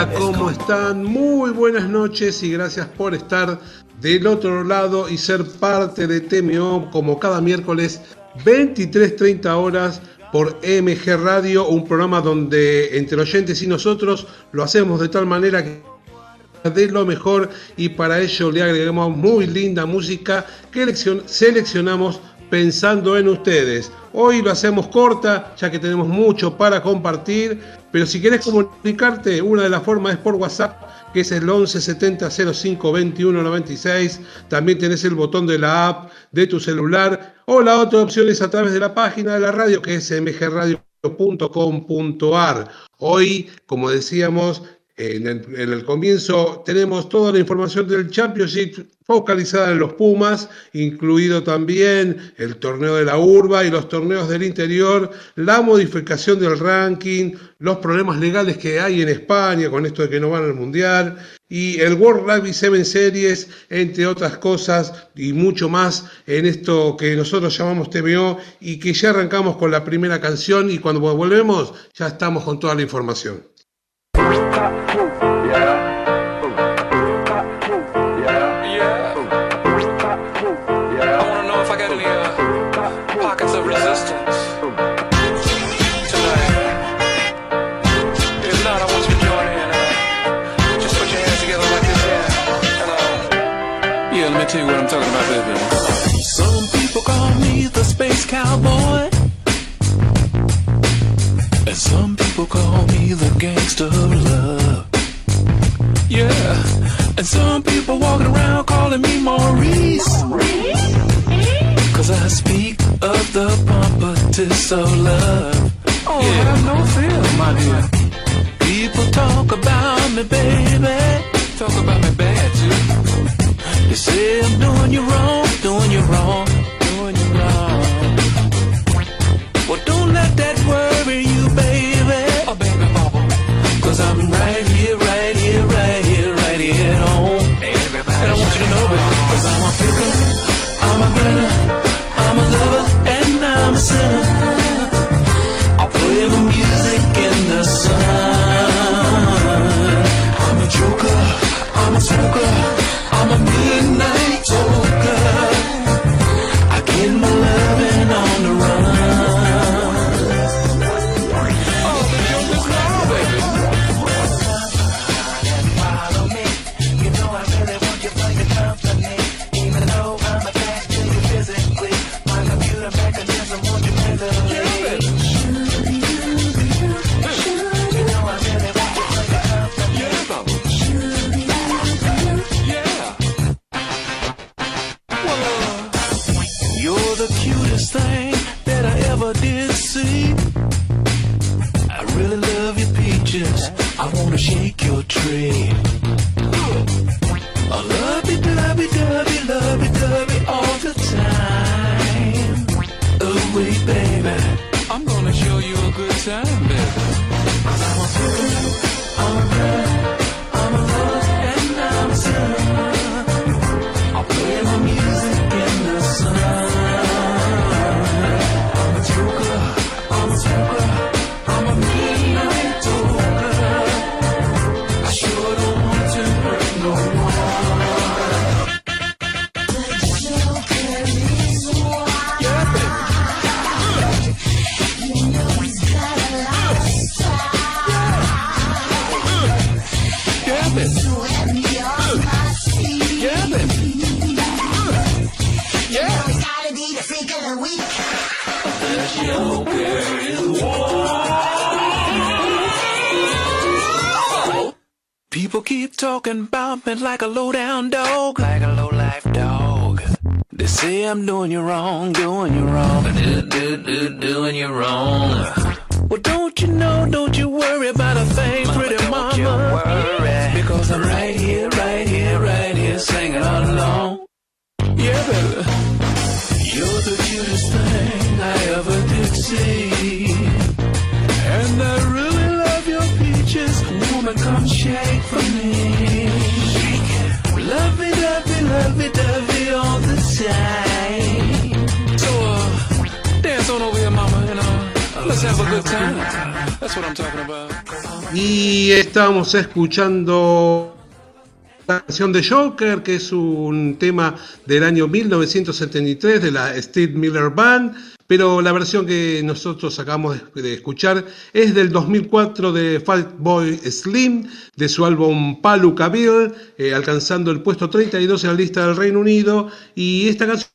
Hola, ¿cómo están? Muy buenas noches y gracias por estar del otro lado y ser parte de TMO como cada miércoles 23.30 horas por MG Radio, un programa donde entre oyentes y nosotros lo hacemos de tal manera que de lo mejor y para ello le agregamos muy linda música que seleccionamos pensando en ustedes. Hoy lo hacemos corta, ya que tenemos mucho para compartir, pero si querés comunicarte, una de las formas es por WhatsApp, que es el 11 70 05 21 96. También tenés el botón de la app de tu celular, o la otra opción es a través de la página de la radio, que es mgradio.com.ar. Hoy, como decíamos, en el, comienzo tenemos toda la información del Championship focalizada en los Pumas, incluido también el torneo de la urba y los torneos del interior, la modificación del ranking, los problemas legales que hay en España con esto de que no van al Mundial, y el World Rugby 7 Series, entre otras cosas, y mucho más en esto que nosotros llamamos TVO, y que ya arrancamos con la primera canción, y cuando volvemos ya estamos con toda la información. Tell you what I'm talking about, baby. Some people call me the space cowboy. And some people call me the gangster of love. Yeah. And some people walking around calling me Maurice. Cause I speak of the pompatus love. Oh, yeah. have no fear, my dear. People talk about me, baby. Talk about me bad, too. You say I'm doing you wrong, Wait, baby, I'm gonna show you a good time, baby. People keep talking about me like a low down dog, like a low life dog. They say I'm doing you wrong, doing you wrong, do, do, do, doing you wrong. Well, don't you know, don't you worry about a thing, pretty mama. Because I'm right here, right here, right here, singing all along. Yeah, baby. You're the cutest thing I ever did see. Come shake for me. Love me, love me, love me, love me all the time. So, uh, dance on over here, mama, and uh, let's have a good time. That's what I'm talking about. Y estábamos escuchando canción de Joker, que es un tema del año 1973 de la Steve Miller Band, pero la versión que nosotros acabamos de escuchar es del 2004 de Boy Slim, de su álbum Paluca Bill, eh, alcanzando el puesto 32 en la lista del Reino Unido, y esta canción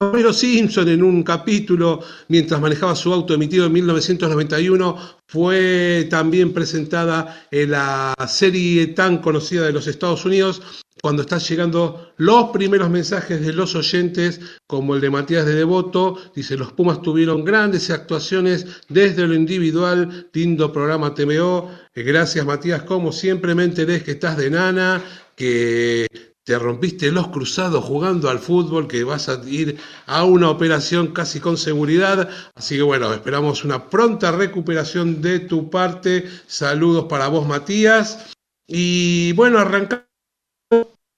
Homero Simpson en un capítulo mientras manejaba su auto emitido en 1991 fue también presentada en la serie tan conocida de los Estados Unidos cuando están llegando los primeros mensajes de los oyentes, como el de Matías de Devoto, dice, los Pumas tuvieron grandes actuaciones desde lo individual, lindo programa TMO, gracias Matías, como siempre me enteré que estás de nana, que te rompiste los cruzados jugando al fútbol, que vas a ir a una operación casi con seguridad. Así que bueno, esperamos una pronta recuperación de tu parte. Saludos para vos, Matías. Y bueno, arrancamos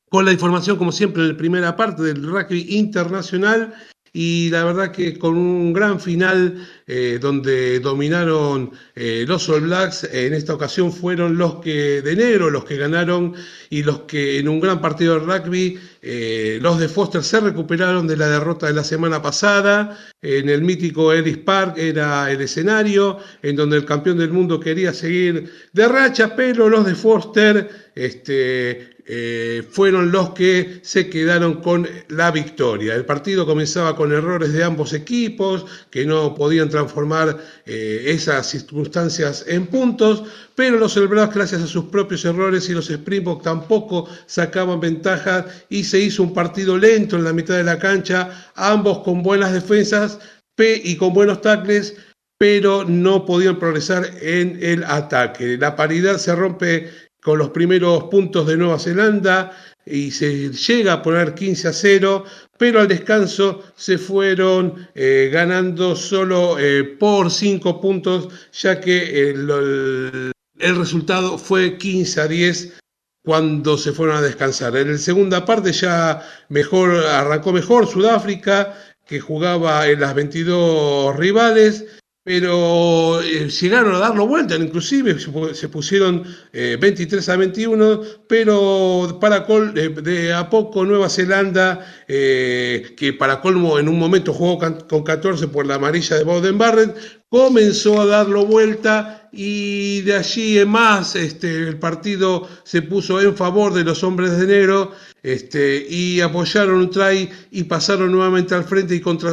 con la información, como siempre, en la primera parte del rugby internacional y la verdad que con un gran final eh, donde dominaron eh, los All Blacks, en esta ocasión fueron los que de negro los que ganaron y los que en un gran partido de rugby, eh, los de Foster se recuperaron de la derrota de la semana pasada, en el mítico Ellis Park era el escenario, en donde el campeón del mundo quería seguir de racha, pero los de Foster este, eh, fueron los que se quedaron con la victoria. El partido comenzaba con errores de ambos equipos que no podían transformar eh, esas circunstancias en puntos, pero los celebrados gracias a sus propios errores y los Springboks tampoco sacaban ventaja y se hizo un partido lento en la mitad de la cancha, ambos con buenas defensas y con buenos tackles, pero no podían progresar en el ataque. La paridad se rompe con los primeros puntos de Nueva Zelanda y se llega a poner 15 a 0, pero al descanso se fueron eh, ganando solo eh, por 5 puntos, ya que el, el, resultado fue 15 a 10 cuando se fueron a descansar. En la segunda parte ya mejor, arrancó mejor Sudáfrica, que jugaba en las 22 rivales, pero eh, llegaron a darlo vuelta, inclusive se pusieron 23 eh, a 21, pero para de, a poco Nueva Zelanda, eh, que para colmo en un momento jugó con 14 por la amarilla de Bowden Barrett, comenzó a darlo vuelta y de allí en más este, el partido se puso en favor de los hombres de negro este, y apoyaron un try y pasaron nuevamente al frente y contra,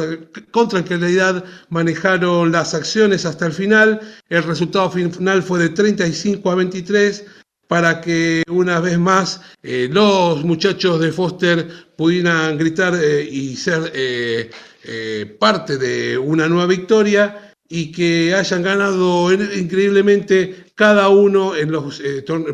con tranquilidad manejaron las acciones hasta el final. El resultado final fue de 35 a 23 para que una vez más eh, los muchachos de Foster pudieran gritar eh, y ser eh, parte de una nueva victoria y que hayan ganado increíblemente cada uno en los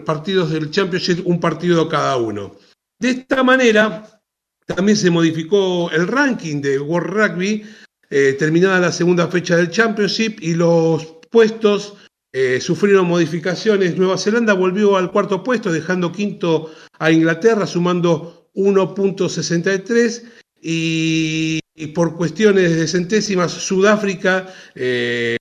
partidos del Championship, un partido cada uno. De esta manera, también se modificó el ranking de World Rugby, eh, terminada la segunda fecha del Championship y los puestos eh, sufrieron modificaciones. Nueva Zelanda volvió al cuarto puesto, dejando quinto a Inglaterra, sumando 1.63 y, por cuestiones de centésimas, Sudáfrica eh,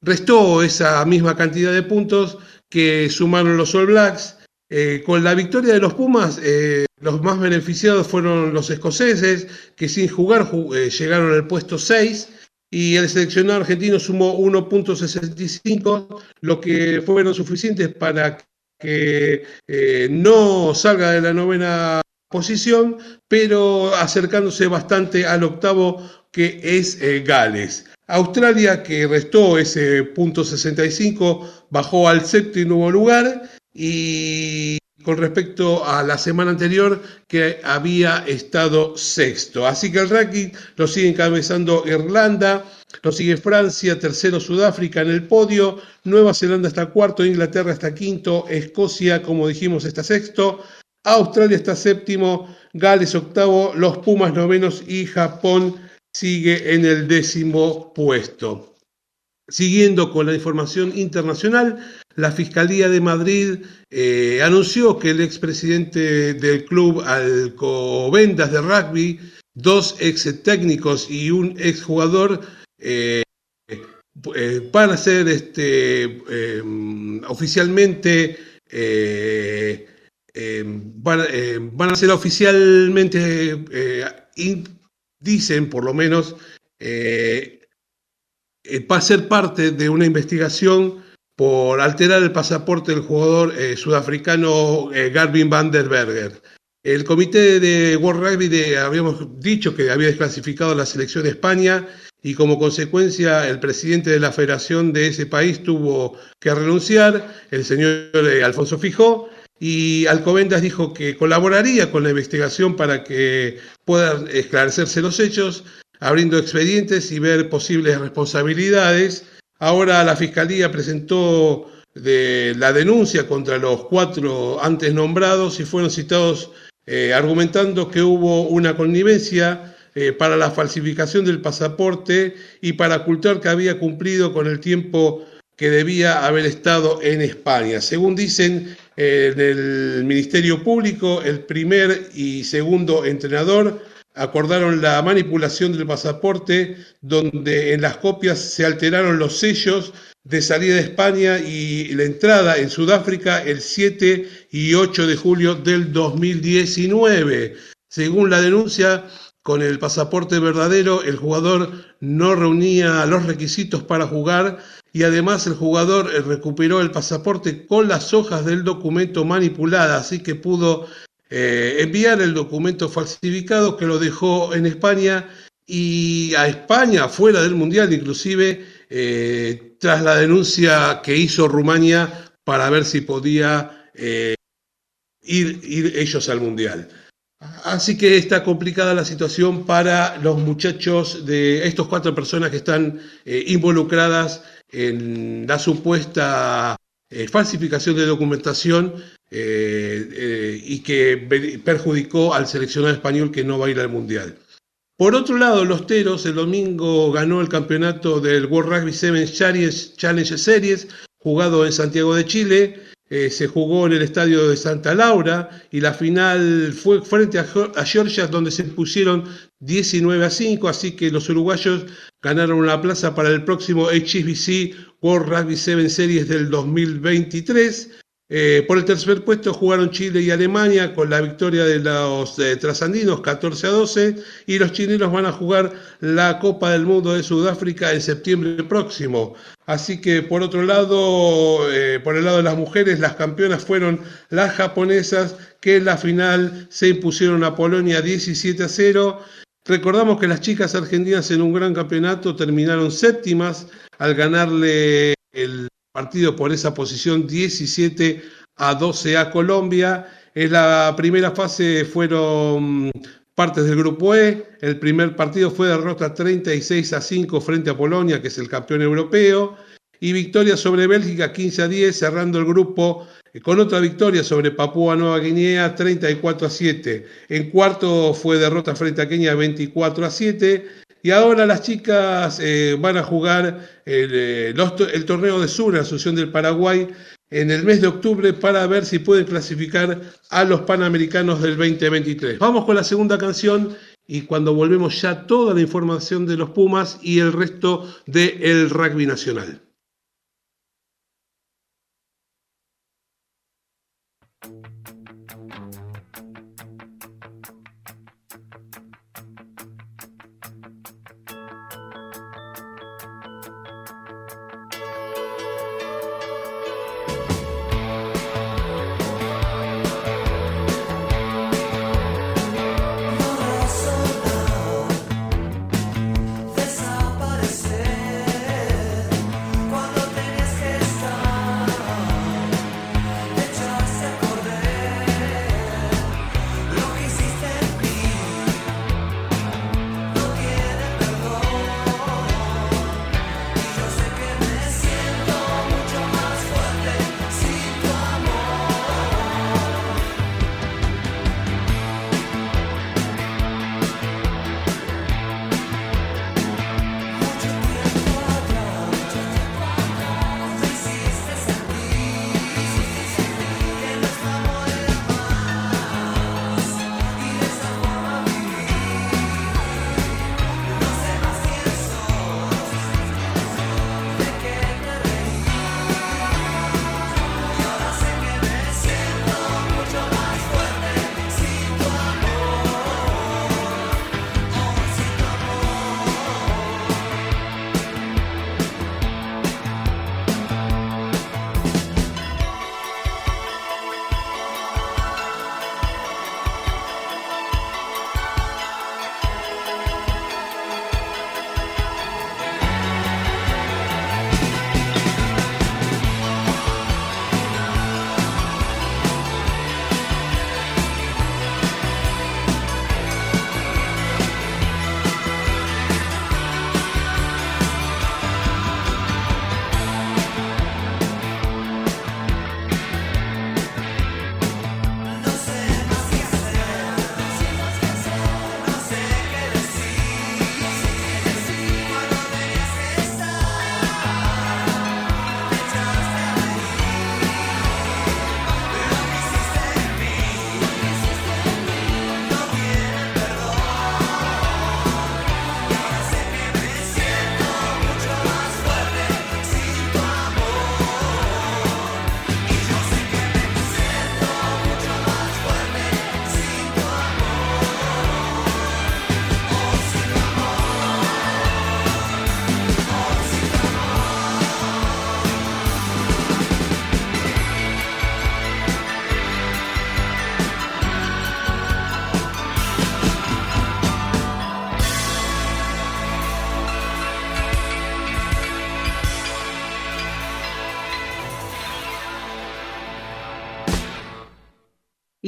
restó esa misma cantidad de puntos que sumaron los All Blacks. Eh, con la victoria de los Pumas, eh, los más beneficiados fueron los escoceses, que sin jugar eh, llegaron al puesto 6, y el seleccionado argentino sumó 1.65, lo que fueron suficientes para que no salga de la novena posición, pero acercándose bastante al octavo que es Gales. Australia, que restó ese punto 65, bajó al séptimo lugar y con respecto a la semana anterior que había estado sexto. Así que el ranking lo sigue encabezando Irlanda, lo sigue Francia, tercero Sudáfrica en el podio, Nueva Zelanda está cuarto, Inglaterra está quinto, Escocia, como dijimos, está sexto, Australia está séptimo, Gales octavo, los Pumas novenos y Japón sigue en el décimo puesto. Siguiendo con la información internacional, la Fiscalía de Madrid eh, anunció que el expresidente del club Alcobendas de rugby, dos ex técnicos y un ex jugador eh, eh, van a ser este, em, oficialmente, eh, em, van, a ser oficialmente, dicen por lo menos, va a ser parte de una investigación por alterar el pasaporte del jugador sudafricano Garvin van der Berger. El comité de World Rugby habíamos dicho que había desclasificado la selección de España y como consecuencia el presidente de la federación de ese país tuvo que renunciar, el señor eh, Alfonso Fijó, y Alcobendas dijo que colaboraría con la investigación para que puedan esclarecerse los hechos, abriendo expedientes y ver posibles responsabilidades. Ahora la Fiscalía presentó la denuncia contra los cuatro antes nombrados y fueron citados eh, argumentando que hubo una connivencia eh, para la falsificación del pasaporte y para ocultar que había cumplido con el tiempo que debía haber estado en España. Según dicen eh, en el Ministerio Público, el primer y segundo entrenador acordaron la manipulación del pasaporte, donde en las copias se alteraron los sellos de salida de España y la entrada en Sudáfrica el 7 y 8 de julio del 2019. Según la denuncia, con el pasaporte verdadero, el jugador no reunía los requisitos para jugar y además el jugador recuperó el pasaporte con las hojas del documento manipulada, así que pudo eh, enviar el documento falsificado que lo dejó en España y a España, fuera del Mundial inclusive, eh, tras la denuncia que hizo Rumania para ver si podía ir, ir ellos al Mundial. Así que está complicada la situación para los muchachos de estos cuatro personas que están eh, involucradas en la supuesta eh, falsificación de documentación eh, y que perjudicó al seleccionado español que no va a ir al Mundial. Por otro lado, los Teros el domingo ganó el campeonato del World Rugby Sevens Challenge Series, jugado en Santiago de Chile. Eh, se jugó en el estadio de Santa Laura y la final fue frente a, Georgia donde se pusieron 19 a 5, así que los uruguayos ganaron la plaza para el próximo HSBC World Rugby 7 Series del 2023. Eh, por el tercer puesto jugaron Chile y Alemania con la victoria de los eh, trasandinos 14 a 12 y los chilenos van a jugar la Copa del Mundo de Sudáfrica en septiembre próximo. Así que por otro lado, eh, por el lado de las mujeres, las campeonas fueron las japonesas que en la final se impusieron a Polonia 17 a 0. Recordamos que las chicas argentinas en un gran campeonato terminaron séptimas al ganarle el partido por esa posición 17 a 12 a Colombia. En la primera fase fueron partes del grupo E. El primer partido fue derrota 36 a 5 frente a Polonia, que es el campeón europeo. Y victoria sobre Bélgica 15 a 10, cerrando el grupo con otra victoria sobre Papúa Nueva Guinea 34 a 7. En cuarto fue derrota frente a Kenia 24 a 7. Y ahora las chicas eh, van a jugar el, eh, torneo de Sur, la Asociación del Paraguay, en el mes de octubre para ver si pueden clasificar a los Panamericanos del 2023. Vamos con la segunda canción y cuando volvemos ya toda la información de los Pumas y el resto del rugby nacional.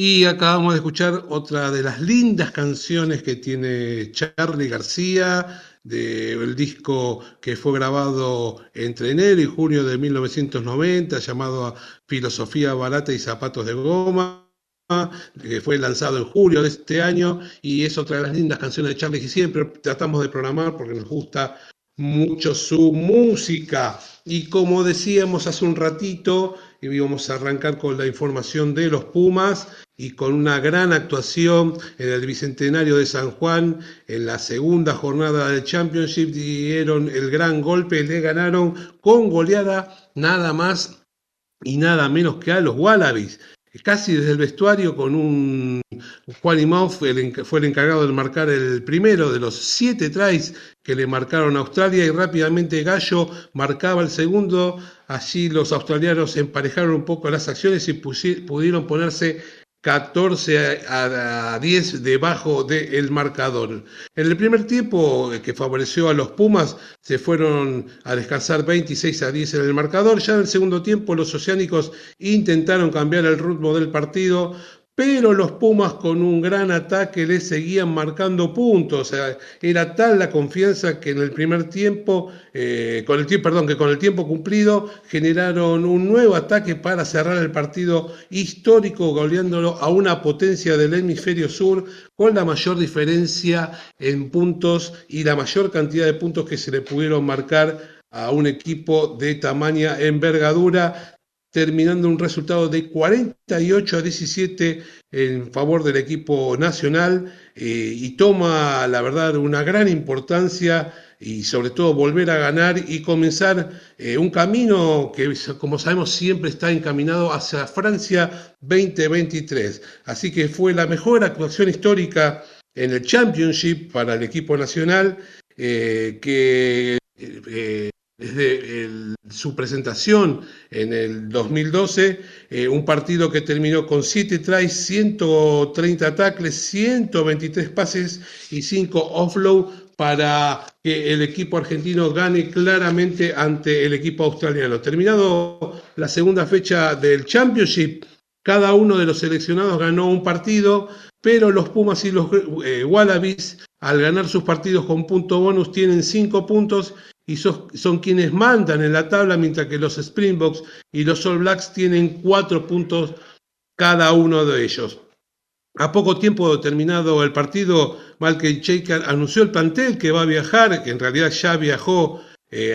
Y acabamos de escuchar otra de las lindas canciones que tiene Charlie García, del disco que fue grabado entre enero y junio de 1990, llamado Filosofía Barata y Zapatos de Goma que fue lanzado en julio de este año y es otra de las lindas canciones de Charlie que siempre tratamos de programar porque nos gusta mucho su música. Y como decíamos hace un ratito, íbamos a arrancar con la información de los Pumas y con una gran actuación en el Bicentenario de San Juan, en la segunda jornada del Championship, dieron el gran golpe, le ganaron con goleada nada más y nada menos que a los Wallabies casi desde el vestuario con un Juan el, fue el encargado de marcar el primero de los siete tries que le marcaron a Australia y rápidamente Gallo marcaba el segundo. Allí los australianos emparejaron un poco las acciones y pudieron ponerse 14 a 10 debajo del marcador. En el primer tiempo, que favoreció a los Pumas, se fueron a descansar 26 a 10 en el marcador. Ya en el segundo tiempo, los oceánicos intentaron cambiar el ritmo del partido, pero los Pumas con un gran ataque le seguían marcando puntos. O sea, era tal la confianza que en el primer tiempo, eh, con el perdón, que con el tiempo cumplido generaron un nuevo ataque para cerrar el partido histórico, goleándolo a una potencia del hemisferio sur con la mayor diferencia en puntos y la mayor cantidad de puntos que se le pudieron marcar a un equipo de tamaña envergadura terminando un resultado de 48 a 17 en favor del equipo nacional eh, y toma, la verdad, una gran importancia y sobre todo volver a ganar y comenzar eh, un camino que, como sabemos, siempre está encaminado hacia Francia 2023. Así que fue la mejor actuación histórica en el Championship para el equipo nacional, eh, que desde su presentación en el 2012, eh, un partido que terminó con 7 tries, 130 tackles, 123 pases y 5 offload para que el equipo argentino gane claramente ante el equipo australiano. Terminado la segunda fecha del Championship, cada uno de los seleccionados ganó un partido, pero los Pumas y los eh, Wallabies, al ganar sus partidos con punto bonus, tienen 5 puntos y son, quienes mandan en la tabla, mientras que los Springboks y los All Blacks tienen cuatro puntos cada uno de ellos. A poco tiempo terminado el partido, Malcolm Shaker anunció el plantel que va a viajar, que en realidad ya viajó eh,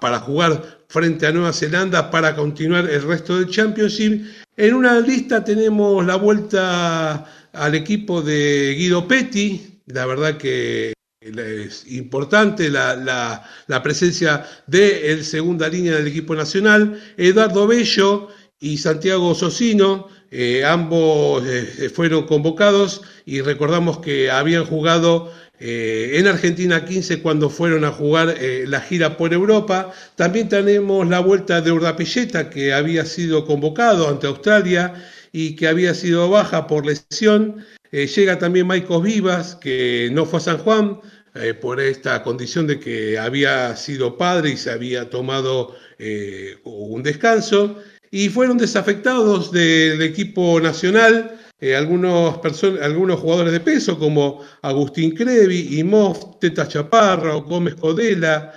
para jugar frente a Nueva Zelanda para continuar el resto del Championship. En una lista tenemos la vuelta al equipo de Guido Petti, la verdad que es importante la, presencia de el segunda línea del equipo nacional, Eduardo Bello y Santiago Socino, eh, ambos eh, fueron convocados y recordamos que habían jugado eh, en Argentina 15 cuando fueron a jugar la gira por Europa. También tenemos la vuelta de Urdapilleta que había sido convocado ante Australia y que había sido baja por lesión. Eh, llega también Maicos Vivas, que no fue a San Juan eh, por esta condición de que había sido padre y se había tomado eh, un descanso. Y fueron desafectados del equipo nacional algunos, algunos jugadores de peso como Agustín Crevi, Imov, Teta Chaparro, Gómez Codela,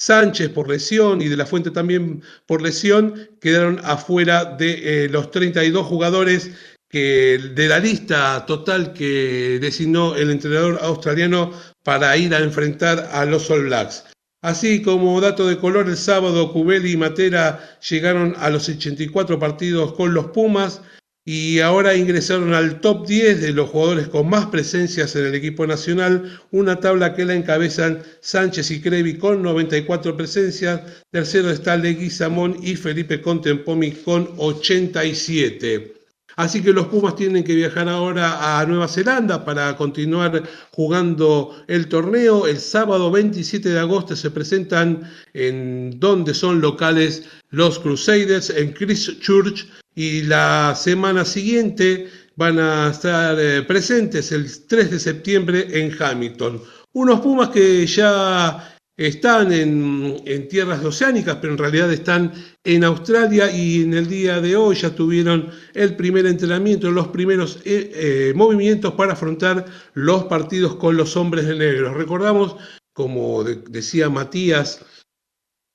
Sánchez por lesión y de la Fuente también por lesión, quedaron afuera de los 32 jugadores que de la lista total que designó el entrenador australiano para ir a enfrentar a los All Blacks. Así como dato de color, el sábado Cubeli y Matera llegaron a los 84 partidos con los Pumas y ahora ingresaron al top 10 de los jugadores con más presencias en el equipo nacional, una tabla que la encabezan Sánchez y Crevi con 94 presencias, tercero está Leguizamón y Felipe Contempomi con 87. Así que los Pumas tienen que viajar ahora a Nueva Zelanda para continuar jugando el torneo. El sábado 27 de agosto se presentan en donde son locales los Crusaders en Christchurch y la semana siguiente van a estar eh, presentes el 3 de septiembre en Hamilton. Unos Pumas que ya están en, tierras oceánicas, pero en realidad están en Australia y en el día de hoy ya tuvieron el primer entrenamiento, los primeros eh, eh, movimientos para afrontar los partidos con los hombres de negro. Recordamos, como decía Matías,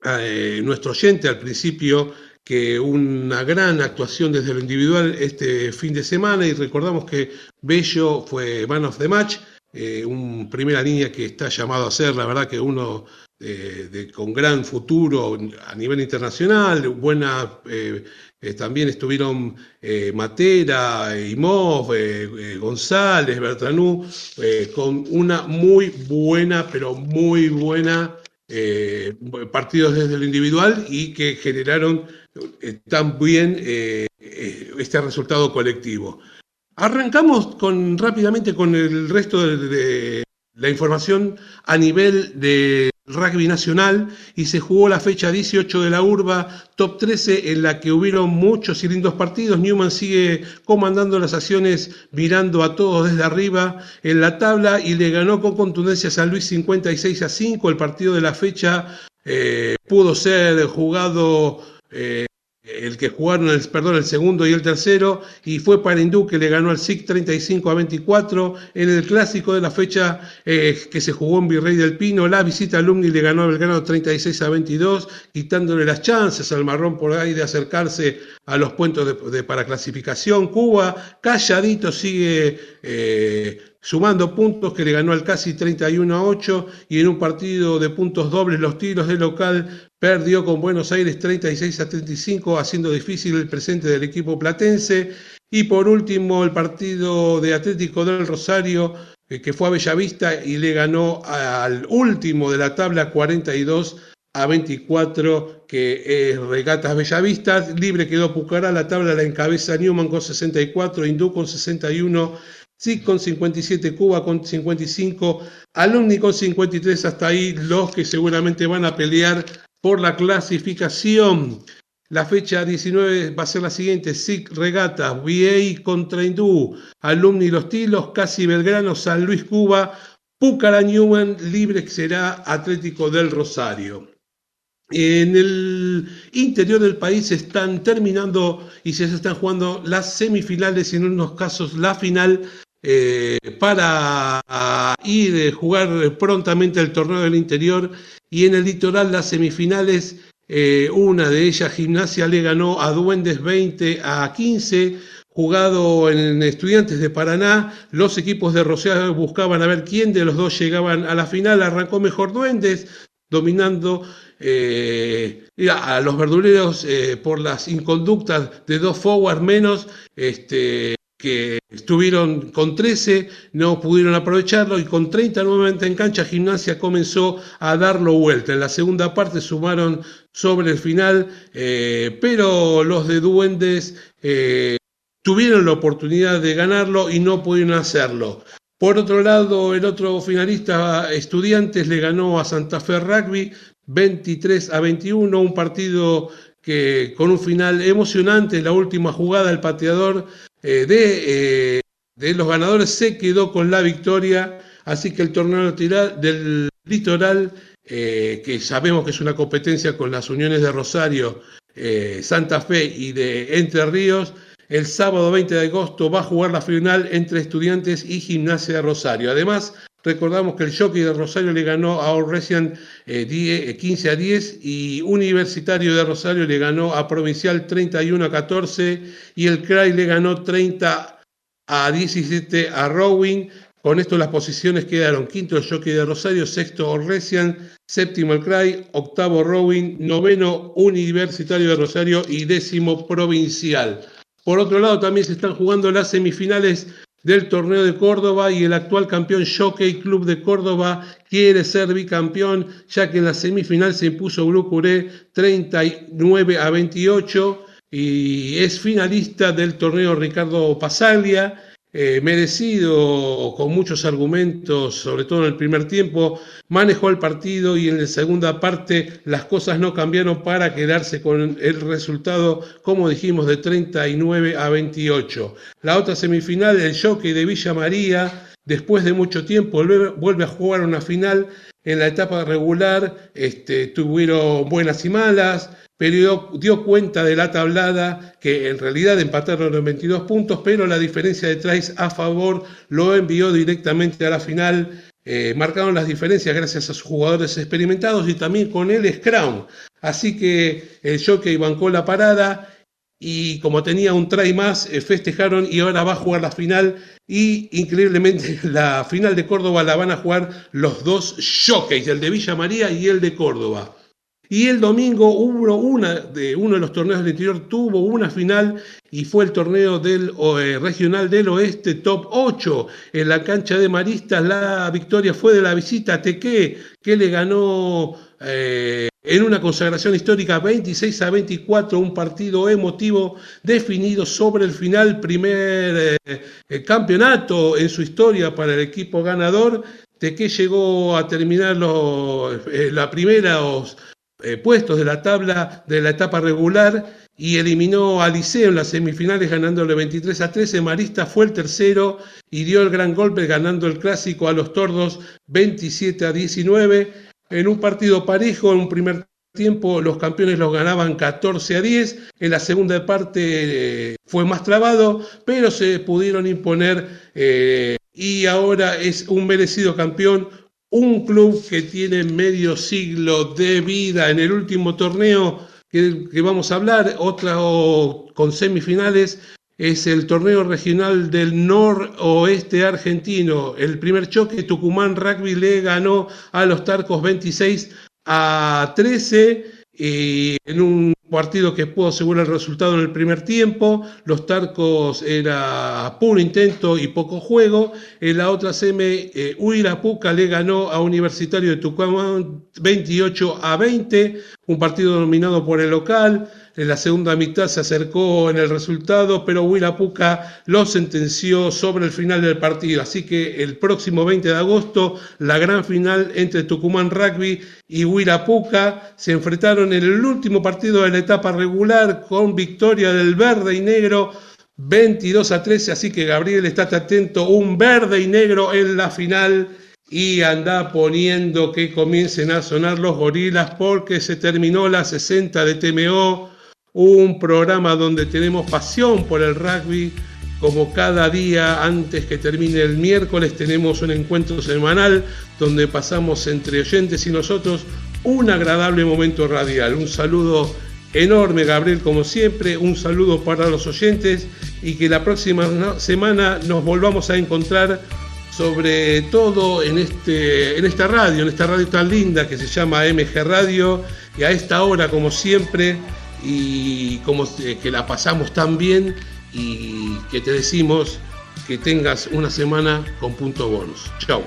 eh, nuestro oyente al principio, que una gran actuación desde lo individual este fin de semana y recordamos que Bello fue man of the match eh, un primera línea que está llamado a ser, la verdad que uno eh, con gran futuro a nivel internacional, buena, eh, también estuvieron Matera, Imov, González, Bertranú, con una muy buena, pero muy buena partidos desde lo individual y que generaron también este resultado colectivo. Arrancamos con, rápidamente con el resto de, la información a nivel de rugby nacional y se jugó la fecha 18 de la urba, top 13, en la que hubieron muchos y lindos partidos. Newman sigue comandando las acciones, mirando a todos desde arriba en la tabla y le ganó con contundencia a San Luis 56 a 5. El partido de la fecha eh, pudo ser jugado eh, el que jugaron el, perdón, el segundo y el tercero, y fue para Hindú que le ganó al SIC 35 a 24. En el clásico de la fecha eh, que se jugó en Virrey del Pino, la visita alumni le ganó a Belgrano 36 a 22, quitándole las chances al marrón por ahí de acercarse a los puestos de, para clasificación. Cuba, calladito, sigue eh, sumando puntos que le ganó al casi 31 a 8 y en un partido de puntos dobles los tiros de local perdió con Buenos Aires 36 a 35 haciendo difícil el presente del equipo platense. Y por último el partido de Atlético del Rosario eh, que fue a Bellavista y le ganó al último de la tabla 42 a 24 que es Regatas Bellavista, libre quedó Pucará, la tabla la encabeza Newman con 64, Hindú con 61 SIC con 57, Cuba con 55, Alumni con 53, hasta ahí los que seguramente van a pelear por la clasificación. La fecha 19 va a ser la siguiente, SIC Regata, VA contra Hindú, Alumni Los Tilos, Casi Belgrano, San Luis Cuba, Pucara Newman, libre será Atlético del Rosario. En el interior del país están terminando y se están jugando las semifinales y en unos casos la final eh, para ir a jugar prontamente el torneo del interior y en el litoral las semifinales, eh, una de ellas, Gimnasia, le ganó a Duendes 20 a 15, jugado en Estudiantes de Paraná, los equipos de Rosario buscaban a ver quién de los dos llegaban a la final, arrancó mejor Duendes, dominando eh, a los verduleros por las inconductas de dos forward menos, este, que estuvieron con 13, no pudieron aprovecharlo y con 30 nuevamente en cancha, Gimnasia comenzó a darlo vuelta. En la segunda parte sumaron sobre el final, eh, pero los de Duendes eh, tuvieron la oportunidad de ganarlo y no pudieron hacerlo. Por otro lado, el otro finalista, Estudiantes, le ganó a Santa Fe Rugby 23 a 21, un partido que con un final emocionante, la última jugada, el pateador eh, de, eh, de, los ganadores se quedó con la victoria, así que el torneo del litoral, eh, que sabemos que es una competencia con las uniones de Rosario, Santa Fe y de Entre Ríos, el sábado 20 de agosto va a jugar la final entre estudiantes y gimnasia de Rosario. Además, Recordamos que el Jockey de Rosario le ganó a Orresian 15 a 10 y Universitario de Rosario le ganó a Provincial 31 a 14 y el CRAI le ganó 30 a 17 a Rowing. Con esto las posiciones quedaron quinto el Jockey de Rosario, sexto Orresian, séptimo el CRAI, octavo Rowing, noveno Universitario de Rosario y décimo Provincial. Por otro lado, también se están jugando las semifinales del torneo de Córdoba y el actual campeón Jockey Club de Córdoba quiere ser bicampeón ya que en la semifinal se impuso Grupo Uré 39 a 28 y es finalista del torneo Ricardo Pasaglia eh, merecido, con muchos argumentos, sobre todo en el primer tiempo, manejó el partido y en la segunda parte las cosas no cambiaron para quedarse con el resultado, como dijimos, de 39 a 28. La otra semifinal, el jockey de Villa María, después de mucho tiempo vuelve a jugar una final En la etapa regular este, tuvieron buenas y malas, pero dio, cuenta de la tablada que en realidad empataron los 22 puntos, pero la diferencia de tries a favor lo envió directamente a la final. Eh, marcaron las diferencias gracias a sus jugadores experimentados y también con el Scrum. Así que el jockey bancó la parada y como tenía un try más, eh, festejaron y ahora va a jugar la final. Y increíblemente la final de Córdoba la van a jugar los dos jockeys, el de Villa María y el de Córdoba. Y el domingo hubo una de uno de los torneos del interior, tuvo una final y fue el torneo del eh, regional del oeste top 8 en la cancha de Maristas. La victoria fue de la visita a Teque, que le ganó eh, en una consagración histórica 26 a 24, un partido emotivo definido sobre el final, primer eh, campeonato en su historia para el equipo ganador. Teque llegó a terminar los, la primera eh, puestos de la tabla de la etapa regular y eliminó a Liceo en las semifinales ganándole 23 a 13. Marista fue el tercero y dio el gran golpe ganando el clásico a los Tordos 27 a 19. En un partido parejo, en un primer tiempo los campeones los ganaban 14 a 10. En la segunda parte eh, fue más trabado, pero se pudieron imponer eh, y ahora es un merecido campeón un club que tiene medio siglo de vida en el último torneo que, vamos a hablar, otra con semifinales, es el torneo regional del noroeste argentino. El primer choque, Tucumán Rugby le ganó a los Tarcos 26 a 13 y en un partido que pudo asegurar el resultado en el primer tiempo. Los Tarcos era puro intento y poco juego. En la otra semi, eh, Huirapuca le ganó a Universitario de Tucumán 28 a 20, un partido dominado por el local. En la segunda mitad se acercó en el resultado, pero Huirapuca lo sentenció sobre el final del partido. Así que el próximo 20 de agosto, la gran final entre Tucumán Rugby y Huirapuca se enfrentaron en el último partido de la etapa regular con victoria del verde y negro 22 a 13. Así que Gabriel, estate atento, un verde y negro en la final y anda poniendo que comiencen a sonar los gorilas porque se terminó la 60 de TMO un programa donde tenemos pasión por el rugby. Como cada día antes que termine el miércoles tenemos un encuentro semanal donde pasamos entre oyentes y nosotros un agradable momento radial. Un saludo enorme Gabriel como siempre, un saludo para los oyentes y que la próxima semana nos volvamos a encontrar sobre todo en, este, en esta radio, en esta radio tan linda que se llama MG Radio y a esta hora como siempre y como que la pasamos tan bien y que te decimos que tengas una semana con punto bonus. Chao.